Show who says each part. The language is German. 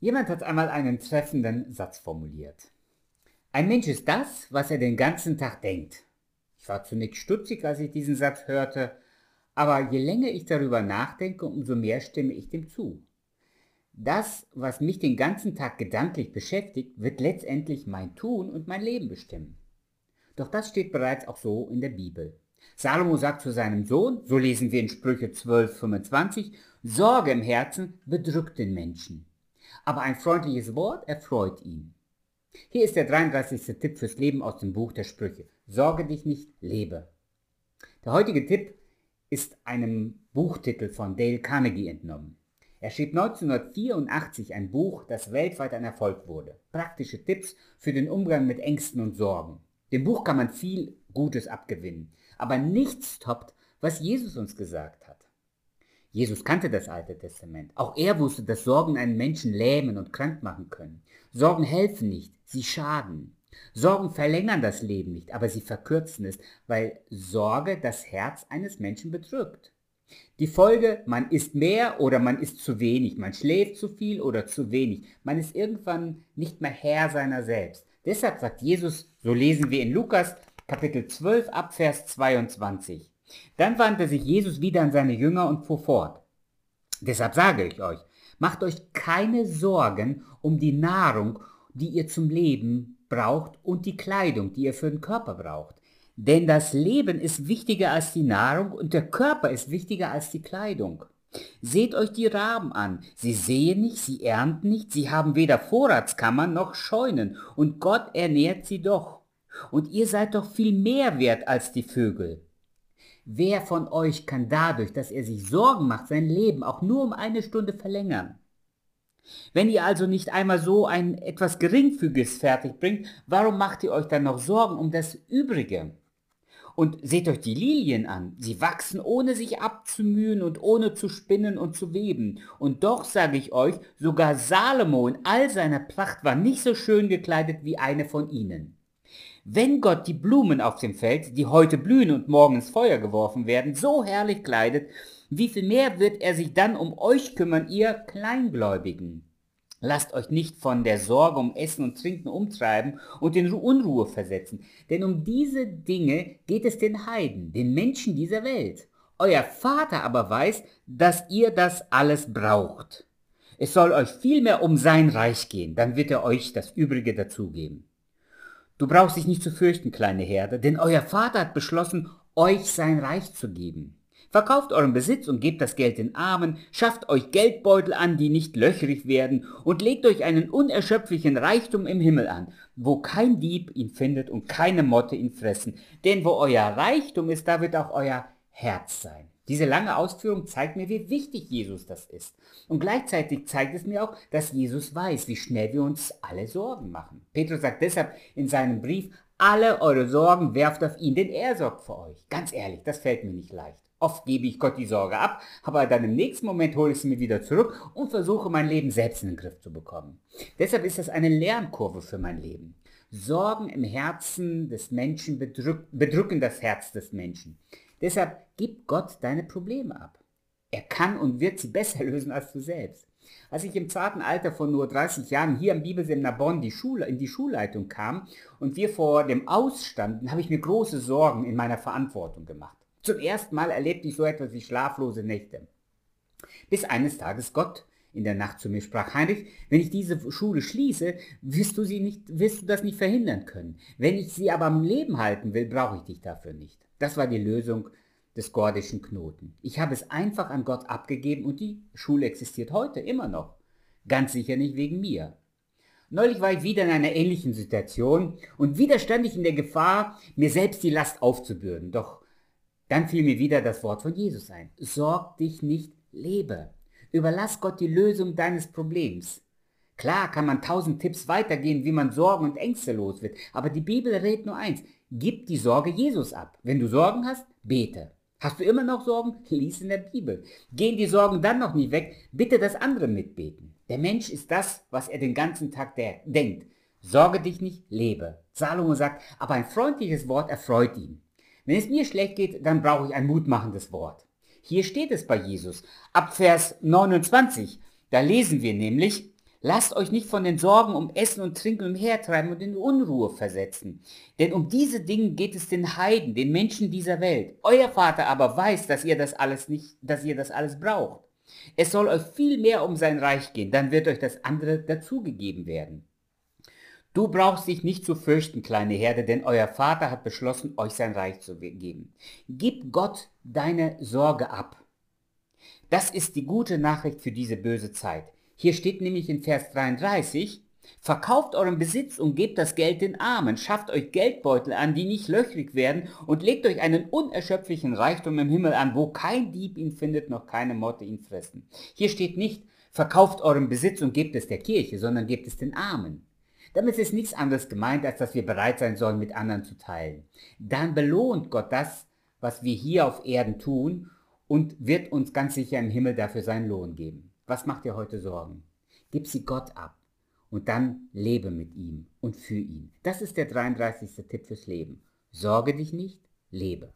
Speaker 1: Jemand hat einmal einen treffenden Satz formuliert. Ein Mensch ist das, was er den ganzen Tag denkt. Ich war zunächst stutzig, als ich diesen Satz hörte, aber je länger ich darüber nachdenke, umso mehr stimme ich dem zu. Das, was mich den ganzen Tag gedanklich beschäftigt, wird letztendlich mein Tun und mein Leben bestimmen. Doch das steht bereits auch so in der Bibel. Salomo sagt zu seinem Sohn, so lesen wir in Sprüche 12, 25, Sorge im Herzen bedrückt den Menschen, aber ein freundliches Wort erfreut ihn. Hier ist der 33. Tipp fürs Leben aus dem Buch der Sprüche. Sorge dich nicht, lebe. Der heutige Tipp ist einem Buchtitel von Dale Carnegie entnommen. Er schrieb 1984 ein Buch, das weltweit ein Erfolg wurde. Praktische Tipps für den Umgang mit Ängsten und Sorgen. Dem Buch kann man viel Gutes abgewinnen, aber nichts toppt, was Jesus uns gesagt hat. Jesus kannte das Alte Testament. Auch er wusste, dass Sorgen einen Menschen lähmen und krank machen können. Sorgen helfen nicht, sie schaden. Sorgen verlängern das Leben nicht, aber sie verkürzen es, weil Sorge das Herz eines Menschen bedrückt. Die Folge, man isst mehr oder man isst zu wenig, man schläft zu viel oder zu wenig, man ist irgendwann nicht mehr Herr seiner selbst. Deshalb sagt Jesus, so lesen wir in Lukas Kapitel 12 ab Vers 22. Dann wandte sich Jesus wieder an seine Jünger und fuhr fort. Deshalb sage ich euch, macht euch keine Sorgen um die Nahrung, die ihr zum Leben braucht und die Kleidung, die ihr für den Körper braucht. Denn das Leben ist wichtiger als die Nahrung und der Körper ist wichtiger als die Kleidung. Seht euch die Raben an. Sie sehen nicht, sie ernten nicht, sie haben weder Vorratskammern noch Scheunen, und Gott ernährt sie doch. Und ihr seid doch viel mehr wert als die Vögel. Wer von euch kann dadurch, dass er sich Sorgen macht, sein Leben auch nur um eine Stunde verlängern? Wenn ihr also nicht einmal so ein etwas Geringfügiges fertig bringt, warum macht ihr euch dann noch Sorgen um das Übrige? Und seht euch die Lilien an. Sie wachsen ohne sich abzumühen und ohne zu spinnen und zu weben. Und doch sage ich euch, sogar Salomo in all seiner Pracht war nicht so schön gekleidet wie eine von ihnen. Wenn Gott die Blumen auf dem Feld, die heute blühen und morgen ins Feuer geworfen werden, so herrlich kleidet, wie viel mehr wird er sich dann um euch kümmern, ihr Kleingläubigen? Lasst euch nicht von der Sorge um Essen und Trinken umtreiben und in Unruhe versetzen, denn um diese Dinge geht es den Heiden, den Menschen dieser Welt. Euer Vater aber weiß, dass ihr das alles braucht. Es soll euch vielmehr um sein Reich gehen, dann wird er euch das Übrige dazugeben. Du brauchst dich nicht zu fürchten, kleine Herde, denn euer Vater hat beschlossen, euch sein Reich zu geben. Verkauft euren Besitz und gebt das Geld den Armen, schafft euch Geldbeutel an, die nicht löchrig werden, und legt euch einen unerschöpflichen Reichtum im Himmel an, wo kein Dieb ihn findet und keine Motte ihn fressen. Denn wo euer Reichtum ist, da wird auch euer Herz sein. Diese lange Ausführung zeigt mir, wie wichtig Jesus das ist. Und gleichzeitig zeigt es mir auch, dass Jesus weiß, wie schnell wir uns alle Sorgen machen. Petrus sagt deshalb in seinem Brief, alle eure Sorgen werft auf ihn, denn er sorgt für euch. Ganz ehrlich, das fällt mir nicht leicht. Oft gebe ich Gott die Sorge ab, aber dann im nächsten Moment hole ich sie mir wieder zurück und versuche mein Leben selbst in den Griff zu bekommen. Deshalb ist das eine Lernkurve für mein Leben. Sorgen im Herzen des Menschen bedrück, bedrücken das Herz des Menschen. Deshalb gib Gott deine Probleme ab. Er kann und wird sie besser lösen als du selbst. Als ich im zarten Alter von nur 30 Jahren hier am Bibelseminar Bonn die Schule, in die Schulleitung kam und wir vor dem Ausstanden, habe ich mir große Sorgen in meiner Verantwortung gemacht. Zum ersten Mal erlebte ich so etwas wie schlaflose Nächte. Bis eines Tages Gott in der Nacht zu mir sprach, Heinrich, wenn ich diese Schule schließe, wirst du, sie nicht, wirst du das nicht verhindern können. Wenn ich sie aber am Leben halten will, brauche ich dich dafür nicht. Das war die Lösung des gordischen Knoten. Ich habe es einfach an Gott abgegeben und die Schule existiert heute immer noch. Ganz sicher nicht wegen mir. Neulich war ich wieder in einer ähnlichen Situation und wieder stand ich in der Gefahr, mir selbst die Last aufzubürden. Doch dann fiel mir wieder das Wort von Jesus ein. Sorg dich nicht, lebe. Überlass Gott die Lösung deines Problems. Klar kann man tausend Tipps weitergehen, wie man Sorgen und Ängste los wird, aber die Bibel rät nur eins, gib die Sorge Jesus ab. Wenn du Sorgen hast, bete. Hast du immer noch Sorgen? Lies in der Bibel. Gehen die Sorgen dann noch nicht weg, bitte das andere mitbeten. Der Mensch ist das, was er den ganzen Tag denkt. Sorge dich nicht, lebe. Salomo sagt, aber ein freundliches Wort erfreut ihn. Wenn es mir schlecht geht, dann brauche ich ein mutmachendes Wort. Hier steht es bei Jesus. Ab Vers 29, da lesen wir nämlich, Lasst euch nicht von den Sorgen um Essen und Trinken umhertreiben und in Unruhe versetzen. Denn um diese Dinge geht es den Heiden, den Menschen dieser Welt. Euer Vater aber weiß, dass ihr das alles nicht, dass ihr das alles braucht. Es soll euch viel mehr um sein Reich gehen, dann wird euch das andere dazugegeben werden. Du brauchst dich nicht zu fürchten, kleine Herde, denn euer Vater hat beschlossen, euch sein Reich zu geben. Gib Gott deine Sorge ab. Das ist die gute Nachricht für diese böse Zeit. Hier steht nämlich in Vers 33, Verkauft euren Besitz und gebt das Geld den Armen, schafft euch Geldbeutel an, die nicht löchrig werden, und legt euch einen unerschöpflichen Reichtum im Himmel an, wo kein Dieb ihn findet, noch keine Motte ihn fressen. Hier steht nicht, verkauft euren Besitz und gebt es der Kirche, sondern gebt es den Armen. Damit ist nichts anderes gemeint, als dass wir bereit sein sollen, mit anderen zu teilen. Dann belohnt Gott das, was wir hier auf Erden tun, und wird uns ganz sicher im Himmel dafür seinen Lohn geben. Was macht dir heute Sorgen? Gib sie Gott ab und dann lebe mit ihm und für ihn. Das ist der 33. Tipp fürs Leben. Sorge dich nicht, lebe.